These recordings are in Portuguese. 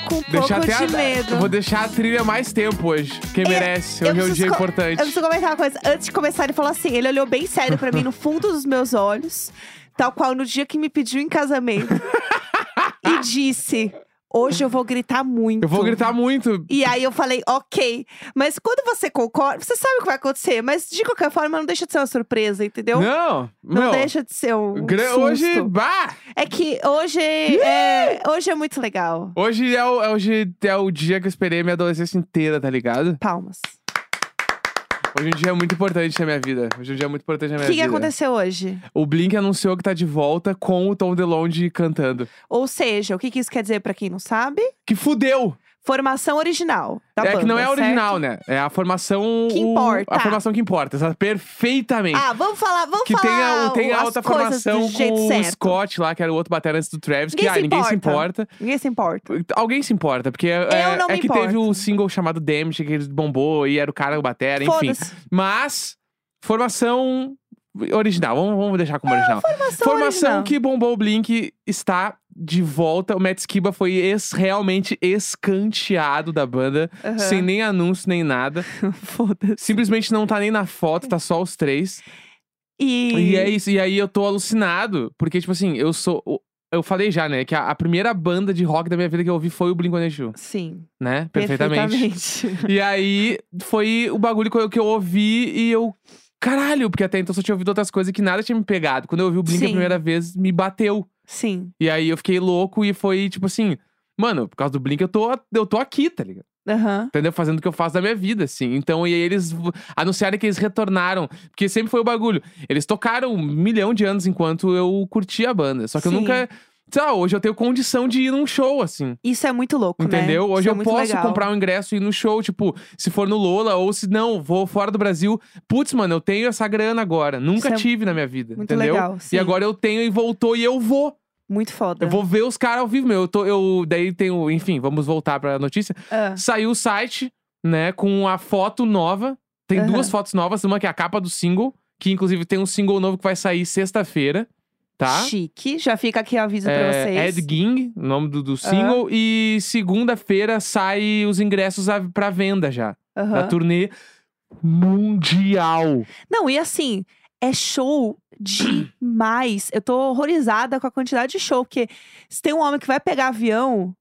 tô com um pouco de a, medo. Eu vou deixar a trilha mais tempo hoje. Quem merece. Eu Hoje é um dia importante. Eu preciso comentar uma coisa. Antes de começar, ele falou assim: ele olhou bem sério pra mim no fundo dos meus olhos, tal qual no dia que me pediu em casamento, e disse: Hoje eu vou gritar muito. Eu vou gritar muito. E aí eu falei, ok. Mas quando você concorda, você sabe o que vai acontecer. Mas de qualquer forma, não deixa de ser uma surpresa, entendeu? Não, Não meu, deixa de ser um susto. Hoje, bah! É que hoje é, hoje é muito legal. Hoje é, o, hoje é o dia que eu esperei minha adolescência inteira, tá ligado? Palmas. Hoje é um dia muito importante na minha vida. Hoje é um dia muito importante na O minha que, que vida. aconteceu hoje? O Blink anunciou que tá de volta com o Tom DeLonge cantando. Ou seja, o que, que isso quer dizer pra quem não sabe? Que fudeu! Formação original da é banda, que não é certo? original, né? É a formação. Que o- importa. A formação que importa, exato, perfeitamente. Ah, vamos falar, vamos que tem falar a, tem a as outra coisas formação com o certo. Scott lá, que era o outro batera antes do Travis, Ninguém que se ah, ninguém se importa. Ninguém se importa. Alguém se importa, porque é, é me que teve importo. o single chamado Damage, que ele bombou e era o cara o batera, enfim. Mas, formação original, vamos, vamos deixar como original. Formação, Formação original. que bombou o Blink está de volta. O Matt Skiba foi es- realmente escanteado da banda, Aham. sem nem anúncio, nem nada. Foda-se. Simplesmente não tá nem na foto, tá só os três. E... E é isso. E aí eu tô alucinado, porque, tipo assim, eu sou. Eu falei já, né, que a, a primeira banda de rock da minha vida que eu ouvi foi o Blink-182, Sim, né? Perfeitamente. perfeitamente. E aí foi o bagulho que eu, que eu ouvi e eu. Caralho, porque até então eu só tinha ouvido outras coisas que nada tinha me pegado. Quando eu ouvi o Blink a Sim. primeira vez, me bateu. Sim. E aí eu fiquei louco e foi tipo assim. Mano, por causa do Blink eu tô, eu tô aqui, tá ligado? Aham. Entendeu? Fazendo o que eu faço da minha vida, assim. Então, e aí eles anunciaram que eles retornaram. Porque sempre foi o bagulho. Eles tocaram um milhão de anos enquanto eu curtia a banda. Só que eu Sim. nunca. Sei lá, hoje eu tenho condição de ir num show, assim. Isso é muito louco, né? Entendeu? Hoje Isso é eu posso legal. comprar um ingresso e ir no show, tipo, se for no Lola, ou se não, vou fora do Brasil. Putz, mano, eu tenho essa grana agora. Nunca Isso é tive na minha vida. muito entendeu? legal, sim. E agora eu tenho e voltou e eu vou. Muito foda. Eu vou ver os caras ao vivo, meu. Eu tô, eu, daí tenho, enfim, vamos voltar pra notícia. Ah, Saiu o site, né, com a foto nova. Tem Aham. duas fotos novas, uma que é a capa do single, que inclusive tem um single novo que vai sair sexta-feira, tá? Chique. Já fica aqui o aviso pra É, vocês. Ed Ging, o nome do, do single. E segunda-feira sai os ingressos à- pra venda já. Aham. Da turnê mundial. Não, e assim, é show demais. Eu tô horrorizada com a quantidade de show, porque se tem um homem que vai pegar avião,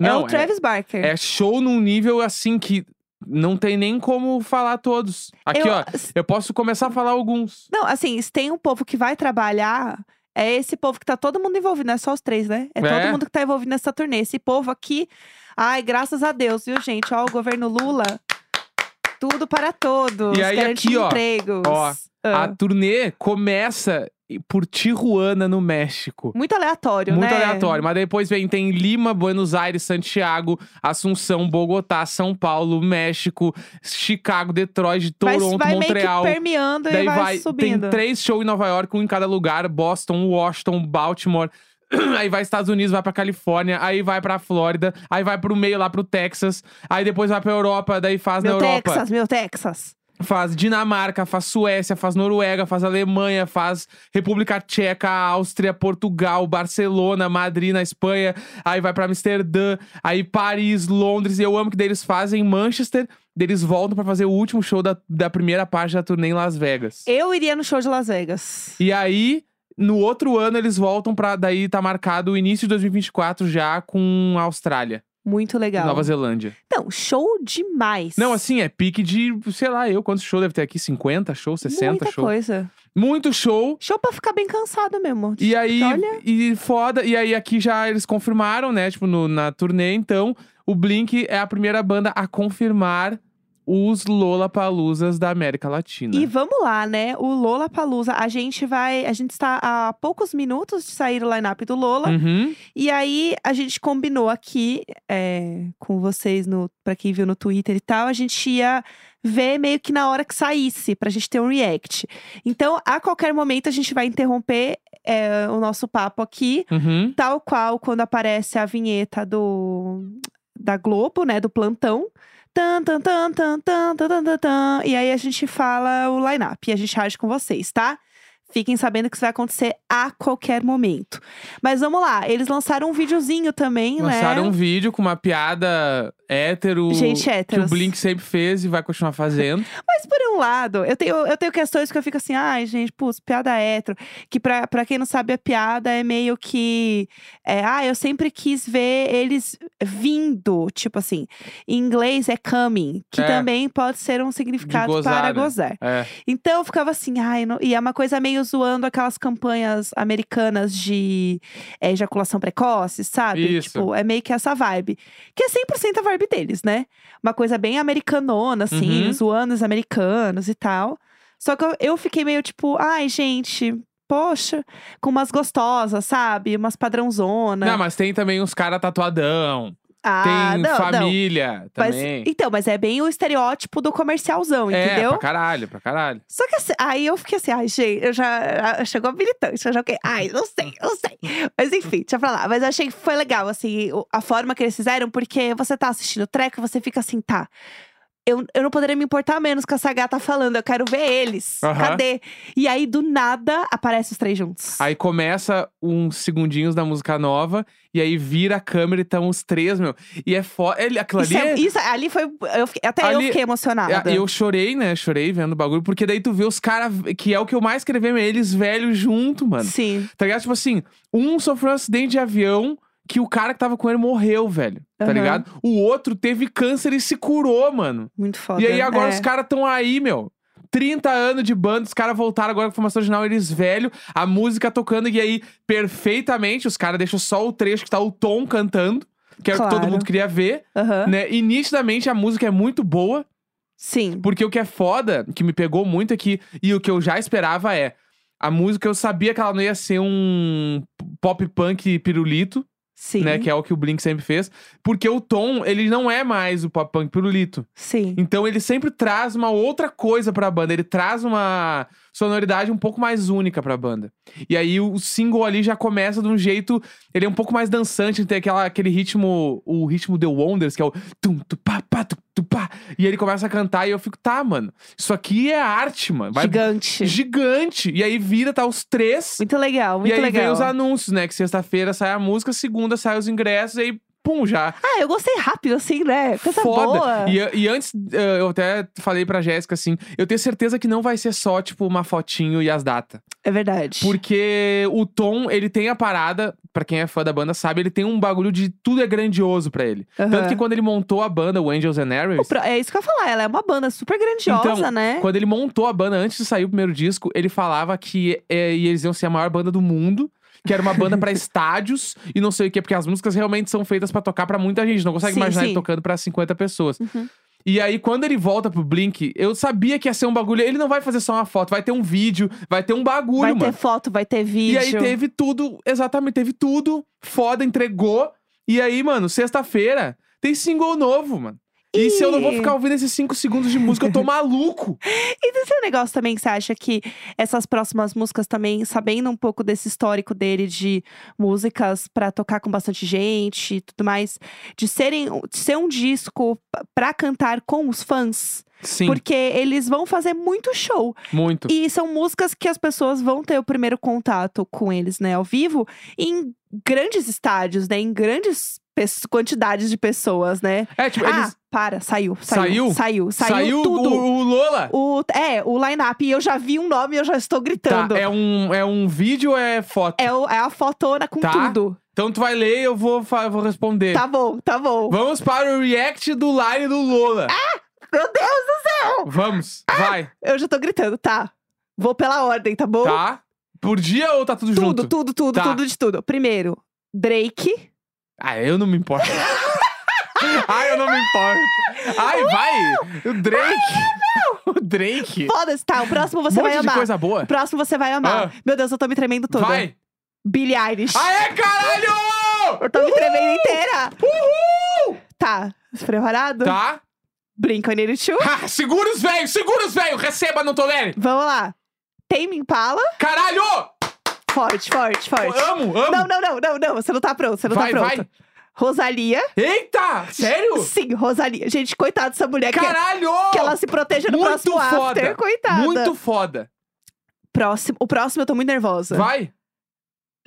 é Não, o Travis Barker. É show num nível assim que não tem nem como falar todos. Aqui, Eu- ó, eu posso começar a falar alguns. Não, assim, se tem um povo que vai trabalhar, é esse povo que tá todo mundo envolvido, não é só os três, né? É, É. todo mundo que tá envolvido nessa turnê. Esse povo aqui, ai, graças a Deus, viu, gente? Ó, o governo Lula, tudo para todos. E aí, aqui, empregos. ó, Ah, A turnê começa por Tijuana, no México. Muito aleatório, Muito né? aleatório. Mas depois vem, tem Lima, Buenos Aires, Santiago, Assunção, Bogotá, São Paulo, México, Chicago, Detroit, Vai, Toronto, vai Montreal. meio que permeando Daí e vai, vai, subindo. tem três shows em Nova York, um em cada lugar: Boston, Washington, Baltimore. Aí vai Estados Unidos, vai pra Califórnia, aí vai pra Flórida, aí vai pro meio lá pro Texas, aí depois vai pra Europa, daí faz Meu na Europa. Texas, meu Texas. Faz Dinamarca, faz Suécia, faz Noruega, faz Alemanha, faz República Tcheca, Áustria, Portugal, Barcelona, Madrid na Espanha, aí vai pra Amsterdã, aí Paris, Londres, e eu amo que daí eles fazem Manchester, daí eles voltam pra fazer o último show da, da primeira parte da turnê em Las Vegas. Eu iria no show de Las Vegas. E aí, no outro ano, eles voltam pra. Daí tá marcado o início de 2024 já com a Austrália Muito legal. Nova Zelândia. Não, show demais. Não, assim, é pique de, sei lá, eu, quantos shows deve ter aqui? 50 shows, 60 Muita shows. coisa. Muito show. Show pra ficar bem cansado mesmo. E aí, Olha. e foda. E aí, aqui já eles confirmaram, né? Tipo, no- na turnê, então, o Blink é a primeira banda a confirmar os Lollapaloozas da América Latina. E vamos lá, né? O Lola Palusa, a gente vai. A gente está a poucos minutos de sair o line-up do Lola. Uhum. E aí a gente combinou aqui é, com vocês, no, pra quem viu no Twitter e tal, a gente ia ver meio que na hora que saísse, pra gente ter um react. Então, a qualquer momento, a gente vai interromper é, o nosso papo aqui, Uhum. tal qual quando aparece a vinheta do da Globo, né? Do plantão. Tan, tan, tan, tan, tan, tan, tan, tan, E aí a gente fala o line-up e a gente age com vocês, tá? Fiquem sabendo que isso vai acontecer a qualquer momento. Mas vamos lá, eles lançaram um videozinho também, Lançaram né? um vídeo com uma piada hétero. Gente Que o. Blink sempre fez e vai continuar fazendo. Mas por um lado, eu tenho, eu tenho questões que eu fico assim, ai, gente, putz, piada hétero. Que pra, pra quem não sabe, a piada é meio que. É, ah, eu sempre quis ver eles vindo. Tipo assim, em inglês é coming, que É. também pode ser um significado gozar, para né? gozar. É. Então eu ficava assim, ai, não... e é uma coisa meio zoando aquelas campanhas americanas de é, ejaculação precoce, sabe? Isso. Tipo, é meio que essa vibe. Que é 100% a vibe deles, né? Uma coisa bem americanona, assim, Uhum. zoando os americanos e tal. Só que eu, eu fiquei meio tipo, ai, gente, poxa, com umas gostosas, sabe? Umas padrãozona. Não, mas tem também uns caras tatuadão. Ah, tem não, não. família Mas- também. então, mas é bem o estereótipo do comercialzão, é, entendeu? pra caralho, pra caralho. Só que assim, aí eu fiquei assim, ai, gente, eu já. ah, Chegou a militante, eu já fiquei, ai, não sei, não sei. Mas enfim, deixa pra lá. Mas eu achei que foi legal, assim, a forma que eles fizeram, porque você tá assistindo o treco e você fica assim, tá. Eu, eu não poderia me importar menos com essa gata falando, eu quero ver eles. Aham. Cadê? E aí, do nada, aparecem os três juntos. Aí começa uns segundinhos da música nova, e aí vira a câmera e estão os três, meu. E é foda. Aquilo Isso ali. é- é- isso, ali foi. Eu, fiquei- até eu Ali- fiquei emocionada. É, Eu chorei, né? Chorei vendo o bagulho, porque daí tu vê os caras, que é o que eu mais queria ver, eles velhos junto, mano. Sim. Tá ligado? Tipo assim, um sofreu um acidente de avião que o cara que tava com ele morreu, velho. Tá ligado? O outro teve câncer e se curou, mano. Muito foda. E aí agora é. os caras tão aí, meu. 30 anos de banda, os caras voltaram agora com formação original, eles velho, a música tocando, e aí, perfeitamente, os caras deixam só o trecho que tá o Tom cantando, que é o que todo Claro. mundo queria ver, Aham. né? E nitidamente a música é muito boa, Sim. porque o que é foda, que me pegou muito aqui, e o que eu já esperava é. A música eu sabia que ela não ia ser um pop punk pirulito, Sim. né? Que é o que o Blink sempre fez. Porque o Tom, ele não é mais o pop punk pirulito. Sim. Então ele sempre traz uma outra coisa pra banda. Ele traz uma sonoridade um pouco mais única pra banda. E aí o single ali já começa de um jeito. Ele é um pouco mais dançante, tem aquela, aquele ritmo, o ritmo The Wonders, que é o tum, tu, pá. E ele começa a cantar e eu fico, tá, mano, isso aqui é arte, mano. Vai- Gigante. Gigante. E aí vira, tá os três. Muito legal, muito e aí legal. vem os anúncios, né? Que sexta-feira sai a música, segunda sai os ingressos, e aí, pum, já. Ah, eu gostei rápido, assim, né? Coisa Foda. boa. E, e antes, eh, eu até falei pra Jéssica assim: eu tenho certeza que não vai ser só, tipo, uma fotinho e as datas. É verdade. Porque o Tom, ele tem a parada, pra quem é fã da banda sabe, ele tem um bagulho de tudo é grandioso pra ele. Aham. Tanto que quando ele montou a banda, o Angels and Airwaves, pro- É isso que eu ia falar, ela é uma banda super grandiosa, Então, né? quando ele montou a banda, antes de sair o primeiro disco, ele falava que eh, eles iam ser a maior banda do mundo. Que era uma banda pra estádios e não sei o quê, porque as músicas realmente são feitas pra tocar pra muita gente. Não consegue Sim, imaginar sim. ele tocando pra 50 pessoas. Uhum. E aí, quando ele volta pro Blink, eu sabia que ia ser um bagulho. Ele não vai fazer só uma foto, vai ter um vídeo, vai ter um bagulho, Vai mano. ter foto, vai ter vídeo. E aí teve tudo, exatamente, teve tudo. Foda, entregou. E aí, mano, sexta-feira tem single novo, mano. E se eu não vou ficar ouvindo esses cinco segundos de música, eu tô maluco. E desse negócio também que você acha que essas próximas músicas também, sabendo um pouco desse histórico dele de músicas pra tocar com bastante gente e tudo mais, de serem de ser um disco p- pra cantar com os fãs, Sim, porque eles vão fazer muito show. muito. E são músicas que as pessoas vão ter o primeiro contato com eles, né, ao vivo, em grandes estádios, né, em grandes quantidades de pessoas, né? É, tipo, Ah, eles. para, saiu, Saiu? saiu, saiu, saiu, tudo. O, o Lola? O, é, o line-up. E eu já vi um nome e eu já estou Tá, gritando. é um, é um vídeo ou é foto? É, o- é a fotona com Tá. tudo. Então tu vai ler e eu vou, fa- vou responder. Tá bom, tá bom. Vamos para o react do line do Lola. Meu Deus do céu! Vamos, Ah! vai. Eu já tô gritando, tá. Vou pela ordem, tá bom? Tá? Por dia ou tá tudo, Tudo, junto? tudo, tudo, Tá. tudo de tudo. Primeiro, Drake. Ah, eu não me importo. Ai, eu não me importo. Ai, vai! O Drake! O Drake! Foda-se, tá. O próximo você um monte vai de amar. coisa boa. O próximo você vai amar. Ah. Meu Deus, eu tô me tremendo toda. Vai! Billie Eilish. Aê, caralho! Eu tô me tremendo inteira. Uhul! Tá. Preparado? Tá? Blink-182. Ah, segura os velhos, segura os velhos! Receba, não tolere! Vamos lá. Tame Impala. Caralho! Forte, forte, forte. Amo, amo! Não, não, não, não, não. Você não tá pronto, você não vai, tá pronto. vai! Rosalia. Eita! Sério? Sim, Rosalia. Gente, coitada dessa mulher que, Caralho! que ela se proteja no Muito próximo foda. after. Coitada. Muito foda. Próximo, o próximo eu tô muito nervosa. Vai.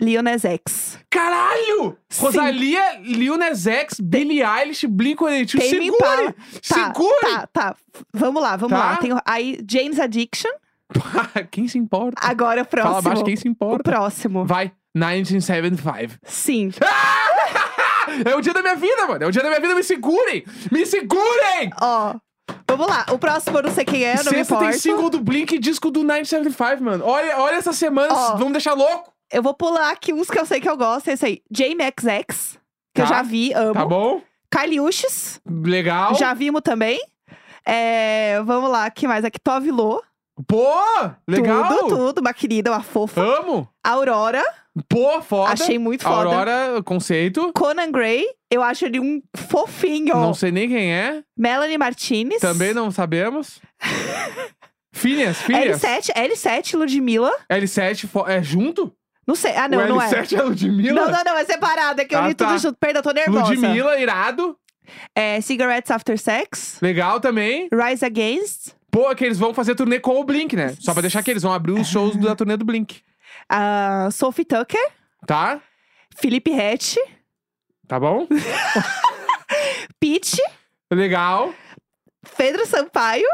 Lil Nas X. Caralho! Sim. Rosalia, Lil Nas X, Billie Eilish, Blink-182. Tame Impala. Segure! Tá, Segure! Tá, tá. Vamos lá, vamos Tá. lá. Tem, aí, Jane's Addiction. quem se importa? Agora o próximo. Fala abaixo quem se O importa. próximo. Vai. 1975. Sim. É o dia da minha vida, mano. É o dia da minha vida. Me segurem! Me segurem! Ó. Vamos lá. O próximo eu não sei quem é, não me Sexta tem single do Blink e disco do 975, mano. Olha, olha essas semanas, Ó. vamos deixar louco. Eu vou pular aqui uns que eu sei que eu gosto. Esse aí. XX, que eu Tá. já vi, amo. Tá bom? Kylie Uchis, Legal. já vimos também. É, vamos lá, que mais aqui? Tove Lo. Pô, legal. Tudo, tudo. Uma querida, uma fofa. Amo. Aurora, Pô, foda. achei muito foda. Aurora, conceito. Conan Gray, eu acho ele um fofinho. Não sei nem quem é. Melanie Martinez. Também não sabemos. Filhas, filhas. L7, L7, Ludmilla. L7 fo- é junto? Não sei. Ah, não, o não é. L7 é Ludmilla? Não, não, não, é separado. É que eu Ah, li tá. tudo junto. Perdão, tô nervosa. Ludmilla, irado. É, Cigarettes After Sex. Legal também. Rise Against. Pô, que eles vão fazer turnê com o Blink, né? Só pra deixar que eles vão abrir os shows da turnê do Blink. ah, Sophie Tucker. Tá? Felipe Rett. Tá bom? Peach. Legal. Pedro Sampaio.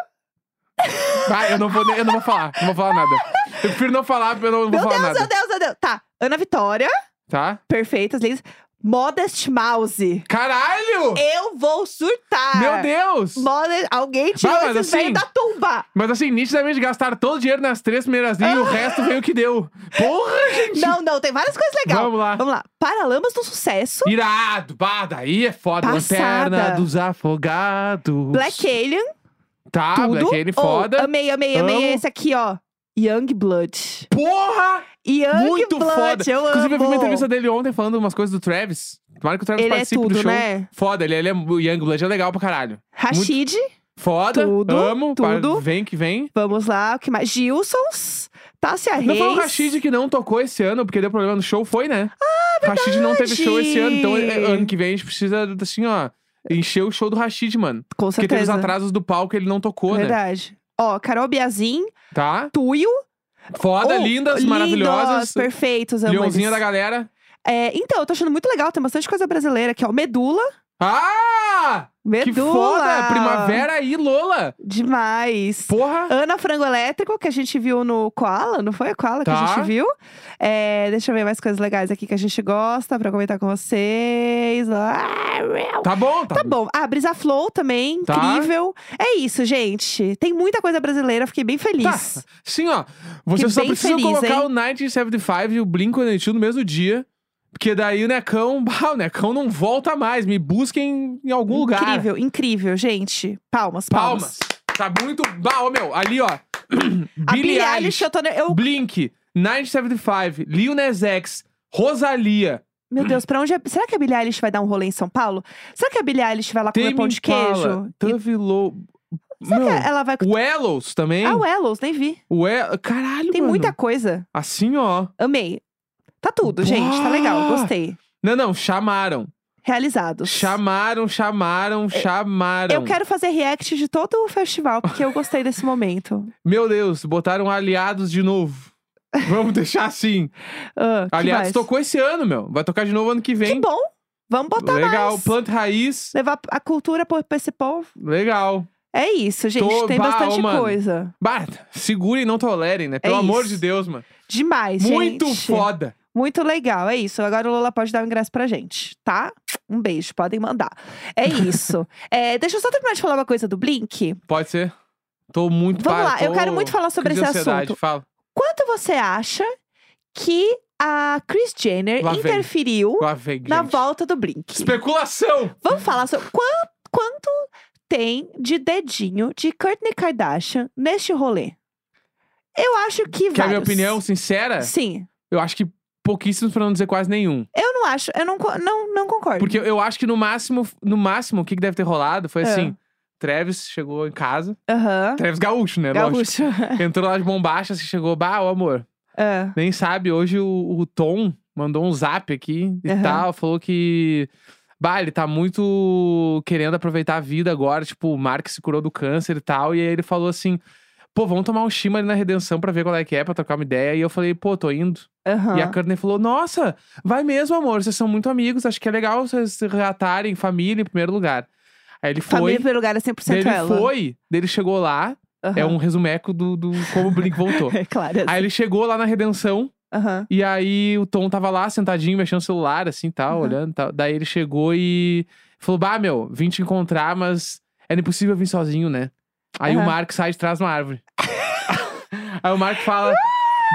Vai, eu não vou, nem- eu não vou falar. Não vou falar nada. Eu prefiro não falar, porque eu não vou Meu falar Deus, nada. meu Deus, meu Deus. Tá. Ana Vitória. Tá? Perfeitas, lindas. Modest Mouse. Caralho! Eu vou surtar. Meu Deus! Modest... Alguém tirou mas esses assim- da tumba. Mas assim, nitidamente gastaram todo o dinheiro nas três primeiras linhas e o resto veio o que deu. Porra, gente! Não, não, tem várias coisas legais. Vamos lá. Vamos lá. Paralamas do Sucesso. Irado! Bah, daí é foda. Passada. Lanterna dos afogados. Black Alien. Tá, tudo. Black Alien Oh, foda. amei, amei, amei Amo. esse aqui, ó. Young Blood. Porra! Young Muito Blood, foda. eu Inclusive, eu vi amo. uma entrevista dele ontem falando umas coisas do Travis. Tomara que o Travis Ele é participe tudo, do show. né? Foda, ele, ele é, o Young Blood é legal pra caralho. Rashid. Foda, Tudo, amo. tudo. Vem que vem. Vamos lá, o que mais? Gilsons. Tássia Não foi o. Rashid que não tocou esse ano, porque deu problema no show, foi, né? Ah, Rashid não teve show esse ano, então é- ano que vem a gente precisa, assim, ó, encher o show do Rashid, mano. Com Porque teve os certeza. atrasos do palco ele não tocou, né? Verdade. Ó, Carol Biazin, Tá? Tuyo. Foda, Oh, lindas, maravilhosas. Perfeitos, amo Leãozinha eles. da galera. É, então, eu tô achando muito legal, tem bastante coisa brasileira aqui, ó. Medula. Ah! Medula. Que foda! Primavera aí, Lola! Demais. Porra! Ana Frango Elétrico, que a gente viu no Koala, não foi a Koala que a Tá. gente viu? É, deixa eu ver mais coisas legais aqui que a gente gosta pra comentar com vocês. Ah. Tá bom, tá, Tá bom. Ah, Brisa Flow também, Tá. incrível. É isso, gente. Tem muita coisa brasileira, fiquei bem feliz. Tá. Sim, ó. Você Que só precisa feliz, colocar hein? o 1975 e o Blink-182 no mesmo dia. Porque daí o Necão, bah, o Necão não volta mais. Me busquem em algum lugar. Incrível, incrível, gente. Palmas, Palmas. palmas. Tá muito. Bah, ô meu, ali, ó. A Billie Eilish, eu tô... Eu... Blink, 975, Lil Nas X, Rosalia, Meu Deus, pra onde é... Será que a Billie Eilish vai dar um rolê em São Paulo? Será que a Billie Eilish vai lá comer Tame pão de queijo? E- Tove Lo... Será Meu, que ela vai... o Ellos também. Ah, o Ellos, nem vi. O El... Caralho, Tem mano. muita coisa. Assim, ó. Amei. Tá tudo, gente. Tá legal, gostei. Não, não, chamaram. Realizados. Chamaram, chamaram, chamaram. É, Eu quero fazer react de todo o festival, porque eu gostei desse momento. Meu Deus, botaram aliados de novo. Vamos deixar assim. Que Aliados mais? tocou esse ano, meu. Vai tocar de novo ano que Que vem. bom. Vamos botar Legal. mais. Planta raiz. Levar a cultura pra esse povo. Legal. É isso, gente. Tô- Tem bah, bastante mano. coisa. Bah, segurem e não tolerem, né? Pelo É amor de Deus, mano. Demais, Muito gente. foda. Muito legal, é isso. Agora o Lola pode dar o ingresso pra gente, tá? Um beijo, podem mandar. É isso. É, deixa eu só terminar de falar uma coisa do Blink. Pode ser? Tô muito Vamos lá, eu quero muito falar sobre esse assunto. Fala. Quanto você acha que a Kris Jenner Lá interferiu vem, na volta do Blink? Especulação! Vamos falar sobre quanto, quanto tem de dedinho de Kourtney Kardashian neste rolê? Eu acho que Quer a minha vários. opinião sincera? Sim. Eu acho que pouquíssimos pra não dizer quase nenhum. Eu não acho, eu não, não, não concordo. Porque eu acho que no máximo, no máximo, o que que deve ter rolado foi É. assim: Travis chegou em casa. Aham. Travis Gaúcho, né? Lógico. Gaúcho. Entrou lá de bombacha, assim, chegou, bah, ô amor. É. Nem sabe, hoje o, o Tom mandou um zap aqui e Aham. tal, falou que. bah, ele tá muito querendo aproveitar a vida agora. Tipo, o Mark se curou do câncer e tal. E aí ele falou assim: pô, vamos tomar um chima ali na redenção pra ver qual é que é, pra trocar uma ideia. E eu falei, pô, tô indo. Aham. E a Courtney falou: Nossa, vai mesmo, amor. Vocês são muito amigos. Acho que é legal vocês se reatarem, família em primeiro lugar. Aí ele Família foi. em primeiro lugar é 100% Daí ele ela. foi, daí ele chegou lá. É Aham. um resumeco do, do como o Blink voltou. É claro. Aí ele chegou lá na redenção. Aham. E aí o Tom tava lá sentadinho, mexendo no celular, assim, tal, Uhum. olhando tal. Daí ele chegou e falou: Bah, meu, vim te encontrar, mas era impossível vir sozinho, né? Aí o. Mark sai de trás de uma árvore. aí o Mark fala: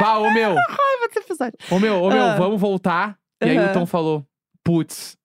Bah, ô meu, ter episódio. ô meu, ô meu, Ah. vamos voltar. E aí o. Tom falou: Putz,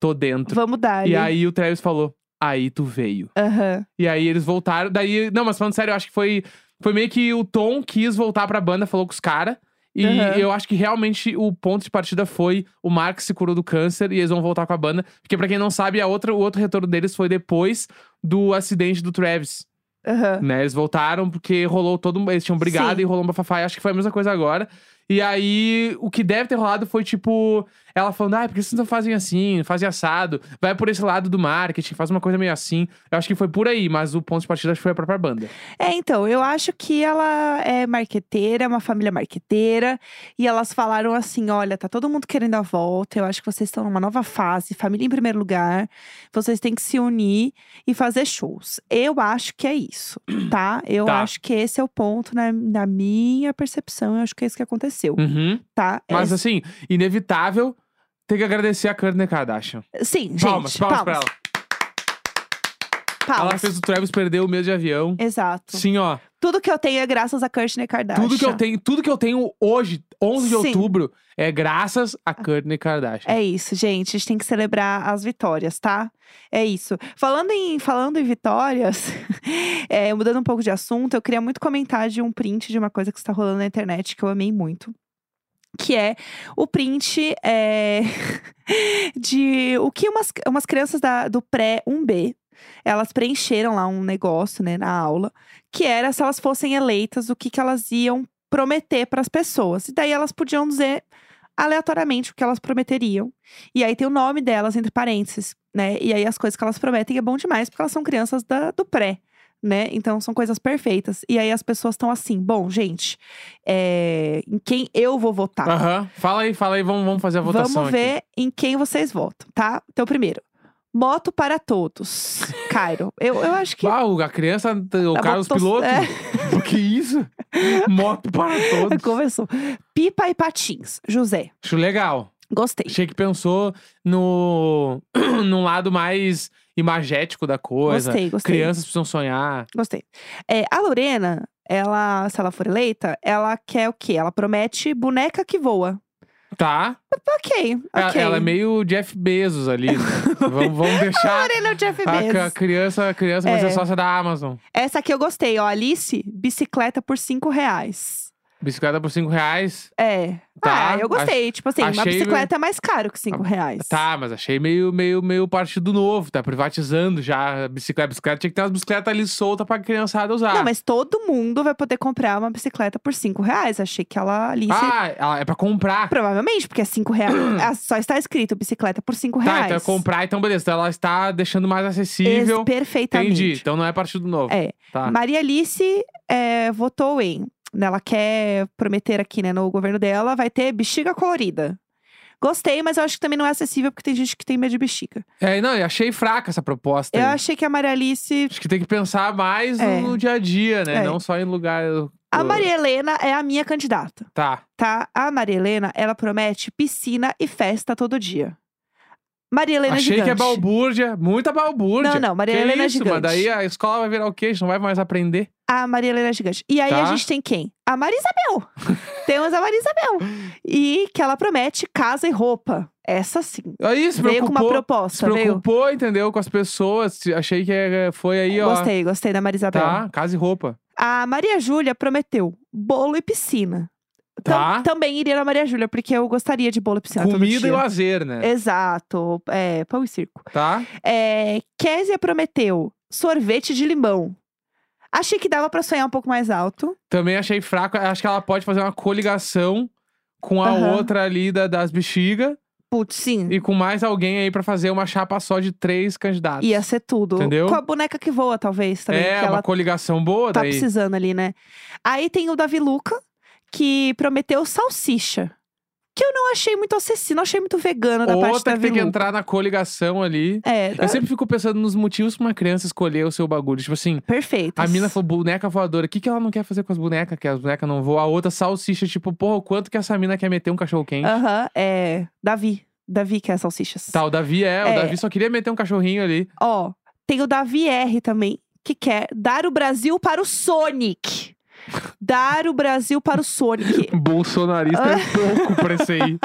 tô dentro. Vamos dar. E aí o Travis falou: Aí tu veio. Aham. E aí eles voltaram. Daí, não, mas falando sério, eu acho que foi, foi meio que o Tom quis voltar pra banda, falou com os caras. E Aham. eu acho que realmente o ponto de partida foi o Mark se curou do câncer e eles vão voltar com a banda. Porque pra quem não sabe, a outra, o outro retorno deles foi depois do acidente do Travis. Aham. Né? Eles voltaram porque rolou todo Eles tinham brigado Sim. e rolou um bafafá. E acho que foi a mesma coisa agora. E aí, o que deve ter rolado foi tipo. Ela falando, ah, por que vocês não fazem assim? Fazem assado. Vai por esse lado do marketing, faz uma coisa meio assim. Eu acho que foi por aí, mas o ponto de partida foi a própria banda. É, então, eu acho que ela é marqueteira, é uma família marqueteira. E elas falaram assim: olha, tá todo mundo querendo a volta. Eu acho que vocês estão numa nova fase, família em primeiro lugar. Vocês têm que se unir e fazer shows. Eu acho que é isso, tá? Eu Tá. acho que esse é o ponto na, na minha percepção. Eu acho que é isso que aconteceu, Uhum. tá? Mas É- assim, inevitável ter que agradecer a Kourtney Kardashian. sim, gente. palmas, palmas, pra palmas. ela. palmas. Ela fez o Travis perder o medo de avião. Exato. Sim, ó. Tudo que eu tenho é graças a Kourtney Kardashian. Tudo que eu tenho, tudo que eu tenho hoje, 11 de Sim. outubro, é graças a Kourtney Kardashian. É isso, gente. A gente tem que celebrar as vitórias, tá? É isso. Falando em, falando em vitórias, é, mudando um pouco de assunto, eu queria muito comentar de um print de uma coisa que está rolando na internet que eu amei muito. Que é o print é, de o que umas, umas crianças da- do pré-1B elas preencheram lá um negócio, né, na aula, que era se elas fossem eleitas, o que, que elas iam prometer para as pessoas. E daí elas podiam dizer aleatoriamente o que elas prometeriam. E aí tem o nome delas entre parênteses, né? E aí as coisas que elas prometem é bom demais, porque elas são crianças da- do pré. Né? Então são coisas perfeitas. E aí as pessoas estão assim, bom, gente, é, em quem eu vou votar? Aham. Fala aí, fala aí, vamos, vamos fazer a votação Vamos aqui. ver em quem vocês votam, tá? Então, primeiro, moto para todos. Cairo, eu, eu acho que. Uau, a criança, o Carlos tô- Piloto. é. O que isso? Moto para todos. Começou. Pipa e patins. José, Acho legal. gostei. Achei que pensou no num lado mais imagético da coisa. Gostei, gostei. Crianças precisam sonhar. Gostei. É, a Lorena, ela, se ela for eleita, ela quer o quê? Ela promete boneca que voa. Tá? Ok, Ela- ok. Ela é meio Jeff Bezos ali. né? vamos, vamos deixar. Lorena é o Jeff A, ca- Bezos. criança, a criança vai É. ser sócia da Amazon. Essa aqui eu gostei, ó. Alice, bicicleta por cinco reais. Bicicleta por 5 reais. É. Tá, Ah, eu gostei. tipo assim, uma achei- bicicleta é mais caro que cinco reais. Tá, mas achei meio, meio, meio partido novo. Tá privatizando já a bicicleta. A bicicleta tinha que ter umas bicicletas ali soltas pra criançada usar. Não, mas todo mundo vai poder comprar uma bicicleta por cinco reais. Achei que ela Alice. Ah, ela é pra comprar. Provavelmente, porque é cinco reais. Ah, Só está escrito bicicleta por cinco Tá, reais. então é comprar, então beleza. Então ela está deixando mais acessível. Ex- Perfeitamente. Entendi. Então não é partido novo. É. Tá. Maria Alice é, votou em. Ela quer prometer aqui, né, no governo dela, vai ter bexiga colorida. Gostei, mas eu acho que também não é acessível porque tem gente que tem medo de bexiga. É, não, eu achei fraca essa proposta. Eu aí. achei que a Maria Alice. Acho que tem que pensar mais É. no, dia a dia, né? É. Não só em lugar. A Maria Helena é a minha candidata, Tá. tá? A Maria Helena, ela promete piscina e festa todo dia. Maria Helena é Achei gigante. que é balbúrdia, muita balbúrdia. Não, não, Maria que Helena é isso, gigante. Mas daí a escola vai virar o quê? A gente não vai mais aprender. A Maria Helena é gigante. E aí a Tá. gente tem quem? A Marisabel. Temos a Marisabel. E que ela promete casa e roupa. Essa sim. Aí se Veio com uma preocupou, se proposta, veio. preocupou, entendeu? Com as pessoas. Achei que é- foi aí, ó. Gostei, gostei da Marisabel. Tá, casa e roupa. A Maria Júlia prometeu bolo e piscina. Tam- Tá. também iria na Maria Júlia, porque eu gostaria de bolo e piscina Comida e lazer, né? Exato. É, pão e circo. Tá? É, Kézia prometeu sorvete de limão. Achei que dava pra sonhar um pouco mais alto. Também achei fraco. Acho que ela pode fazer uma coligação com a Aham. outra ali da- das bexigas. Putz, sim. E com mais alguém aí pra fazer uma chapa só de três candidatos. Ia ser tudo. Entendeu? Com a boneca que voa, talvez, também. é, uma coligação boa tá daí. precisando ali, né? Aí tem o Davi Luca, que prometeu salsicha. Que eu não achei muito acessível, achei muito vegana da parte do Outra que tem que entrar na coligação ali. É, Eu sempre fico pensando nos motivos pra uma criança escolher o seu bagulho. Tipo assim, perfeito. a mina falou boneca voadora. O que, que ela não quer fazer com as bonecas? Que as bonecas não voam. A outra salsicha, tipo, porra, o quanto que essa mina quer meter um cachorro quente? Aham, é. Davi. Davi quer salsichas. Tá, o Davi é, o É. Davi só queria meter um cachorrinho ali. Ó, tem o Davi R também, que quer dar o Brasil para o Sonic. Dar o Brasil para o Sonic. Bolsonarista é pouco pra esse aí.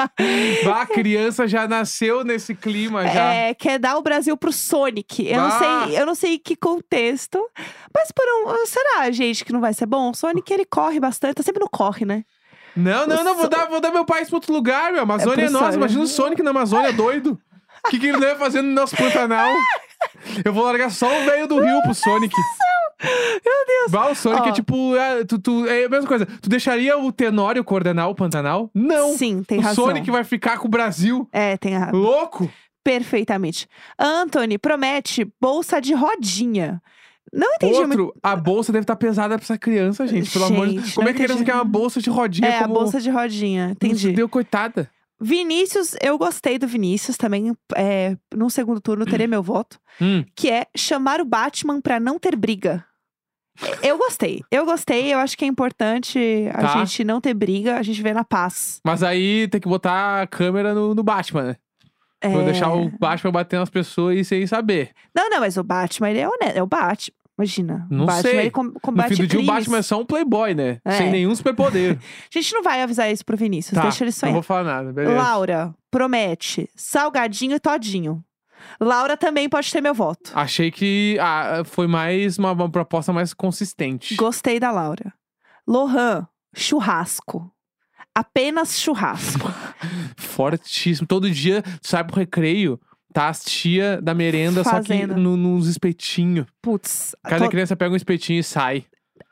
A criança já nasceu nesse clima já. É, quer dar o Brasil pro Sonic. Eu não sei, eu não sei em que contexto. Mas por um. Será, gente, que não vai ser bom? O Sonic ele corre bastante, tá sempre no corre, né? Não, não, não, vou dar, vou dar meu país pra outro lugar, meu. A Amazônia É é, nossa. Imagina o Sonic na Amazônia doido. O que, que ele ia fazendo no nosso Pantanal? Eu vou largar só o velho do Rio pro Sonic. Meu Deus. Bah, o Sonic Ó. é tipo. é, tu, tu- é a mesma coisa. Tu deixaria o Tenório coordenar o Pantanal? Não. Sim, tem o razão. Sonic vai ficar com o Brasil. É, tem razão. Louco? Perfeitamente. Anthony promete bolsa de rodinha. Não entendi muito. Outro, a bolsa deve estar pesada pra essa criança, gente. Pelo amor de Gente, Deus. Como não é que a criança entendi. quer uma bolsa de rodinha É, a como... bolsa de rodinha. Entendi. Deu coitada. Vinícius, eu gostei do Vinícius também. É, no segundo turno teria meu voto. Hum, Que é chamar o Batman pra não ter briga. Eu gostei. Eu gostei. Eu acho que é importante a Tá. gente não ter briga, a gente ver na paz. mas aí tem que botar a câmera no, no Batman, né? Pra É... deixar o Batman bater nas pessoas e sem saber. Não, não, mas o Batman, ele é honesto. É o Batman. Imagina. Não o Batman, sei. ele com- No combate fim do dia, o crimes. Batman é só um playboy, né? É. Sem nenhum superpoder. A gente não vai avisar isso pro Vinícius. tá, Deixa ele não sonhar. vou falar nada, beleza. Laura, promete salgadinho e todinho. Laura também pode ter meu voto. Achei que ah, foi mais uma, uma proposta mais consistente. Gostei da Laura. Lohan, churrasco. Apenas churrasco. Fortíssimo. Todo dia tu sai pro recreio, tá as tia da merenda, só que no- nos espetinhos. Putz, Cada tô- criança pega um espetinho e sai.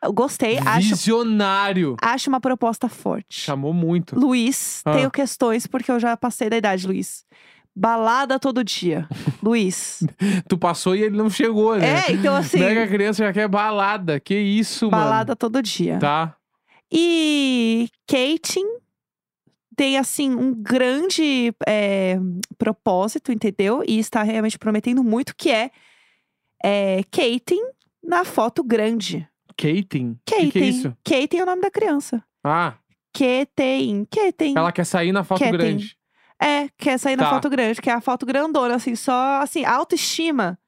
eu gostei. Acho, Visionário. acho uma proposta forte. Chamou muito. Luiz, Ah. tenho questões porque eu já passei da idade, Luiz. Balada todo dia. Luiz. Tu passou e ele não chegou, né? É, então assim, Mega criança já quer balada. Que isso, balada todo dia. mano. Tá. E Katin tem, assim, um grande é, propósito, entendeu? E está realmente prometendo muito, que é, é na foto grande. Katen? O Katin. que, que é isso? Katin é o nome da criança. Ah, Katin. Katin. ela quer sair na foto grande. É, quer sair na Tá. foto grande, que é a foto grandona, assim, só, assim, autoestima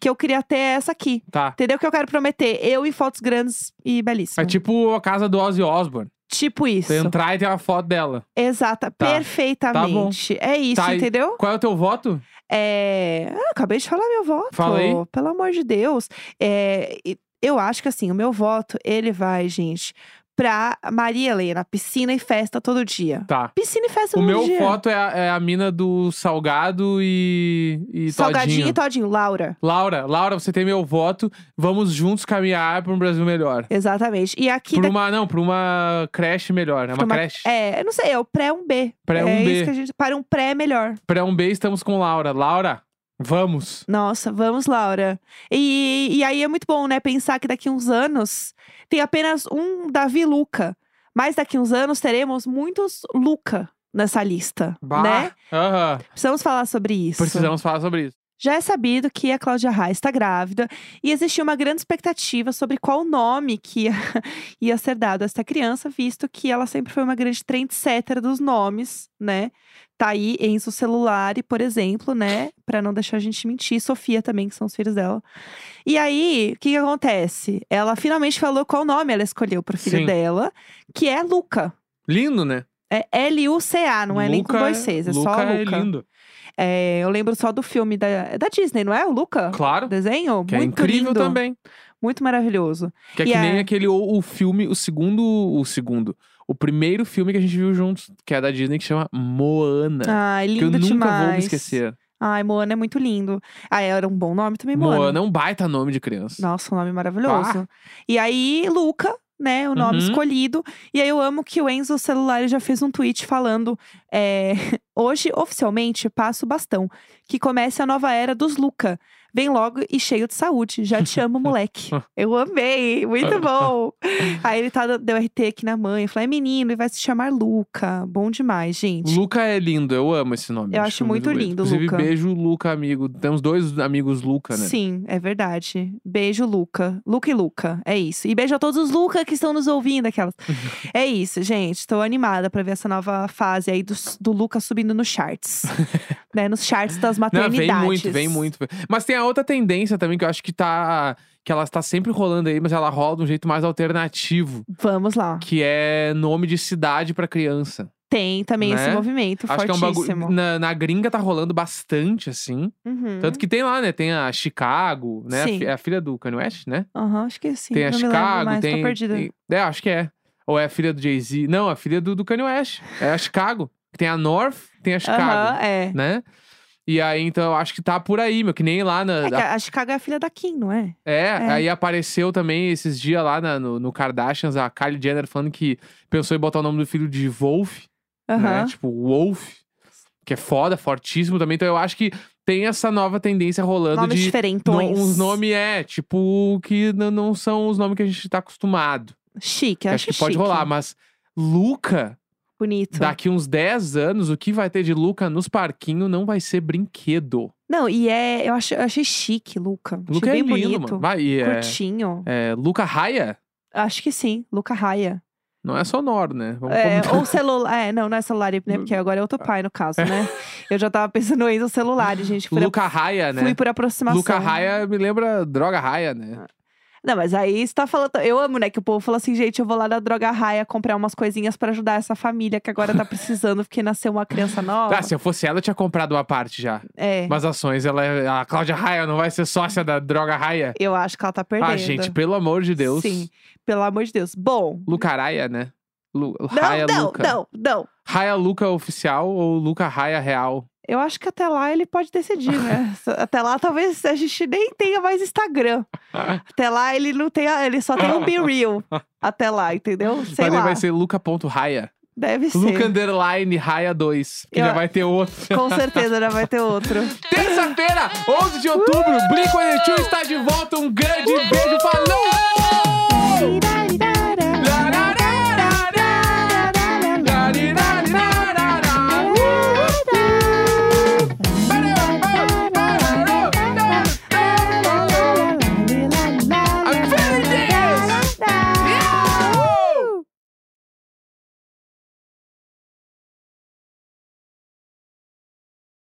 que eu queria ter é essa aqui. Tá. Entendeu o que eu quero prometer? Eu em fotos grandes e belíssimas. É tipo a casa do Ozzy Osbourne. Tipo isso. Você entrar e tem uma foto dela. Exata, perfeitamente. é isso, Tá, entendeu? Qual é o teu voto? É... ah, acabei de falar meu voto. Fala aí. Pelo amor de Deus. É, Eu acho que assim, o meu voto, ele vai, gente, pra Maria Helena, piscina e festa todo dia. Tá. Piscina e festa O todo meu dia. voto é a, é a mina do salgado e, e Salgadinho todinho. e todinho, Laura. Laura, Laura, você tem meu voto. Vamos juntos caminhar para um Brasil melhor. Exatamente. E aqui. Por da- uma, não, por uma creche melhor. É pra uma creche. É, eu não sei, é o pré 1B. Pré é 1B. isso que a gente. Para um pré melhor. Pra um B estamos com Laura. Laura, vamos. Nossa, vamos, Laura. E, e aí é muito bom, né? Pensar que daqui uns anos tem apenas um Davi Luca. Mas daqui uns anos teremos muitos Luca nessa lista, Bah. né? Aham. Precisamos falar sobre isso. Precisamos falar sobre isso. Já é sabido que a Cláudia Raia está grávida e existia uma grande expectativa sobre qual nome que ia, ia ser dado a esta criança, visto que ela sempre foi uma grande trendsetter dos nomes, né? Tá aí Enzo Celulari, por exemplo, né? Pra não deixar a gente mentir. Sofia também, que são os filhos dela. E aí, o que, que acontece? Ela finalmente falou qual nome ela escolheu pro filho Sim. dela, que é Luca. Lindo, né? É L-U-C-A, não é nem com dois Cs, é Luca só é Luca. lindo. É, eu lembro só do filme da, é da Disney, não é? O Luca? Claro. Desenho? Que é Muito incrível lindo. também. Muito maravilhoso. Que é E que nem é- aquele o, o filme, o segundo. O segundo. O primeiro filme que a gente viu juntos, que é da Disney, que chama Moana. Ai, que eu lindo nunca demais. vou me esquecer. Ai, Moana é muito lindo. Ah, era um bom nome também, Moana. Moana é um baita nome de criança. Nossa, um nome maravilhoso. E aí, Luca né? O nome Uhum. escolhido. E aí eu amo que o Enzo Celular já fez um tweet falando: é, hoje, oficialmente, passo o bastão. Que comece a nova era dos Luca. Vem logo e cheio de saúde. Já te amo, moleque. Eu amei, muito bom. Aí ele tá, deu RT aqui na mãe. Falou: é menino e vai se chamar Luca. Bom demais, gente. Luca é lindo, eu amo esse nome. Eu acho muito bonito. lindo, Inclusive, Luca. beijo, Luca, amigo. Temos dois amigos Luca, né? Sim, é verdade. Beijo, Luca. Luca e Luca. É isso. E beijo a todos os Luca que estão nos ouvindo, aquelas. é isso, gente. Tô animada pra ver essa nova fase aí do, do Luca subindo nos charts. né? Nos charts das Não, maternidades. vem muito, vem muito. Mas tem a outra tendência também que eu acho que tá. Que ela está sempre rolando aí, mas ela rola de um jeito mais alternativo. Vamos lá. Que é nome de cidade pra criança. Tem também esse Né? movimento Acho que é um fortíssimo. bagulho. Na, na gringa tá rolando bastante, assim. Uhum. Tanto que tem lá, né? Tem a Chicago, né? A Sim. fi- É a filha do Kanye West, né? Aham, acho que sim. tem a Não Chicago, mais, tem, tô perdida. tem- É, acho que é. Ou é a filha do Jay-Z. Não, a filha do, do Kanye West. É a Chicago. Tem a North, tem a Chicago, Aham, é. né? E aí, então, eu acho que tá por aí, meu. Que nem lá na. É a a Chicago é a filha da Kim, não é? É, É. aí apareceu também esses dias lá na- no, no Kardashians, a Kylie Jenner falando que pensou em botar o nome do filho de Wolf, né? Aham. Tipo, Wolf, que é foda, fortíssimo também. Então eu acho que tem essa nova tendência rolando Nomes de. diferentões. no- uns nomes é, tipo, que não são os nomes que a gente tá acostumado. Chique, Que acho acho que pode chique. rolar, mas Luca, Bonito. daqui uns 10 anos, o que vai ter de Luca nos parquinhos não vai ser brinquedo. Não, e é. Eu, acho, eu achei chique, Luca. Luca achei é bem lindo, bonito. mano. Vai, e é, Curtinho. é, Luca Raya Acho que sim, Luca Raia. não é sonoro, né? Vamos É, ou celular. É, não, não é celular, né? Porque agora é outro pai, no caso, né? Eu já tava pensando em celular, gente. Luca Raya, né? fui por aproximação. Luca Raya me lembra droga Raya, né? Não, mas aí você tá falando. Eu amo, né? Que o povo fala assim, gente, eu vou lá na Droga Raia comprar umas coisinhas pra ajudar essa família que agora tá precisando, porque nasceu uma criança nova. Ah, se eu fosse ela, eu tinha comprado uma parte já. É. Umas ações. Ela, é- a Cláudia Raia não vai ser sócia da droga Raia? Eu acho que ela tá perdendo. Ah, gente, pelo amor de Deus. Sim, pelo amor de Deus. Bom. Luca Raia, né? Lu, Não, Raia não, Luca. não, não. Raia Luca oficial ou Luca Raia real? Eu acho que até lá ele pode decidir, né? Até lá talvez a gente nem tenha mais Instagram. Até lá ele não tem, ele só tem um Be Real. Até lá, entendeu? Sei Mas lá. vai ser Luca.raia. Deve ser. Luca underline Raia 2. Que Eu- já vai ter outro. Com certeza já vai ter outro. Terça-feira, 11 de outubro, Blink-182 está de volta. Um grande beijo. Falou! Bye.